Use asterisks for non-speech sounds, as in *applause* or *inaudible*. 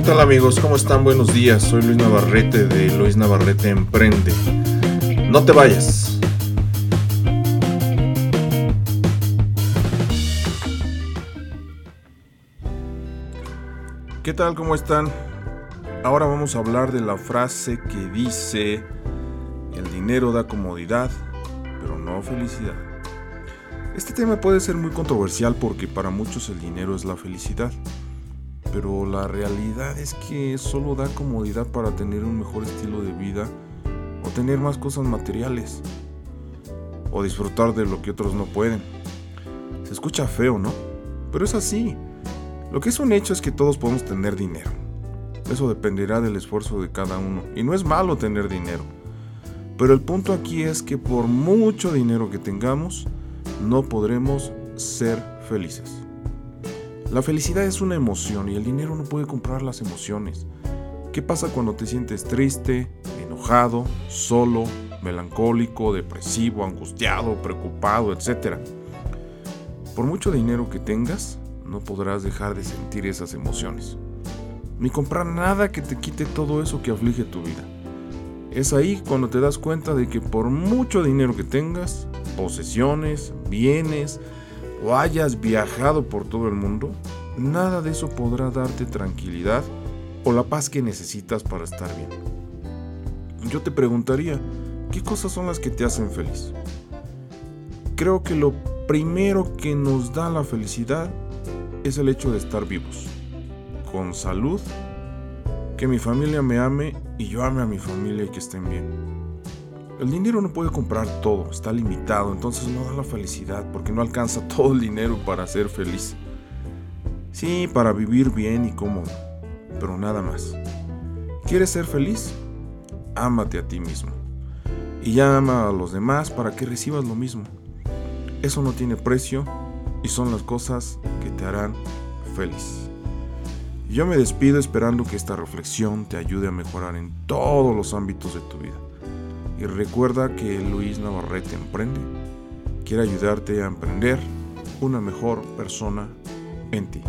¿Qué tal amigos? ¿Cómo están? Buenos días. Soy Luis Navarrete de Luis Navarrete Emprende. No te vayas. ¿Qué tal? ¿Cómo están? Ahora vamos a hablar de la frase que dice, el dinero da comodidad, pero no felicidad. Este tema puede ser muy controversial porque para muchos el dinero es la felicidad pero la realidad es que solo da comodidad para tener un mejor estilo de vida o tener más cosas materiales o disfrutar de lo que otros no pueden. Se escucha feo, ¿no? Pero es así. Lo que es un hecho es que todos podemos tener dinero. Eso dependerá del esfuerzo de cada uno. Y no es malo tener dinero. Pero el punto aquí es que por mucho dinero que tengamos, no podremos ser felices. La felicidad es una emoción y el dinero no puede comprar las emociones. ¿Qué pasa cuando te sientes triste, enojado, solo, melancólico, depresivo, angustiado, preocupado, etcétera? Por mucho dinero que tengas, no podrás dejar de sentir esas emociones. Ni comprar nada que te quite todo eso que aflige tu vida. Es ahí cuando te das cuenta de que por mucho dinero que tengas, posesiones, bienes, o hayas viajado por todo el mundo, nada de eso podrá darte tranquilidad o la paz que necesitas para estar bien. Yo te preguntaría, ¿qué cosas son las que te hacen feliz? Creo que lo primero que nos da la felicidad es el hecho de estar vivos, con salud, que mi familia me ame y yo ame a mi familia y que estén bien. El dinero no puede comprar todo, está limitado, entonces no da la felicidad porque no alcanza *laughs* todo el dinero para ser feliz. Sí, para vivir bien y cómodo, pero nada más. ¿Quieres ser feliz? Ámate a ti mismo. Y ya ama a los demás para que recibas lo mismo. Eso no tiene precio y son las cosas que te harán feliz. Yo me despido esperando que esta reflexión te ayude a mejorar en todos los ámbitos de tu vida. Y recuerda que Luis Navarrete Emprende quiere ayudarte a emprender una mejor persona en ti.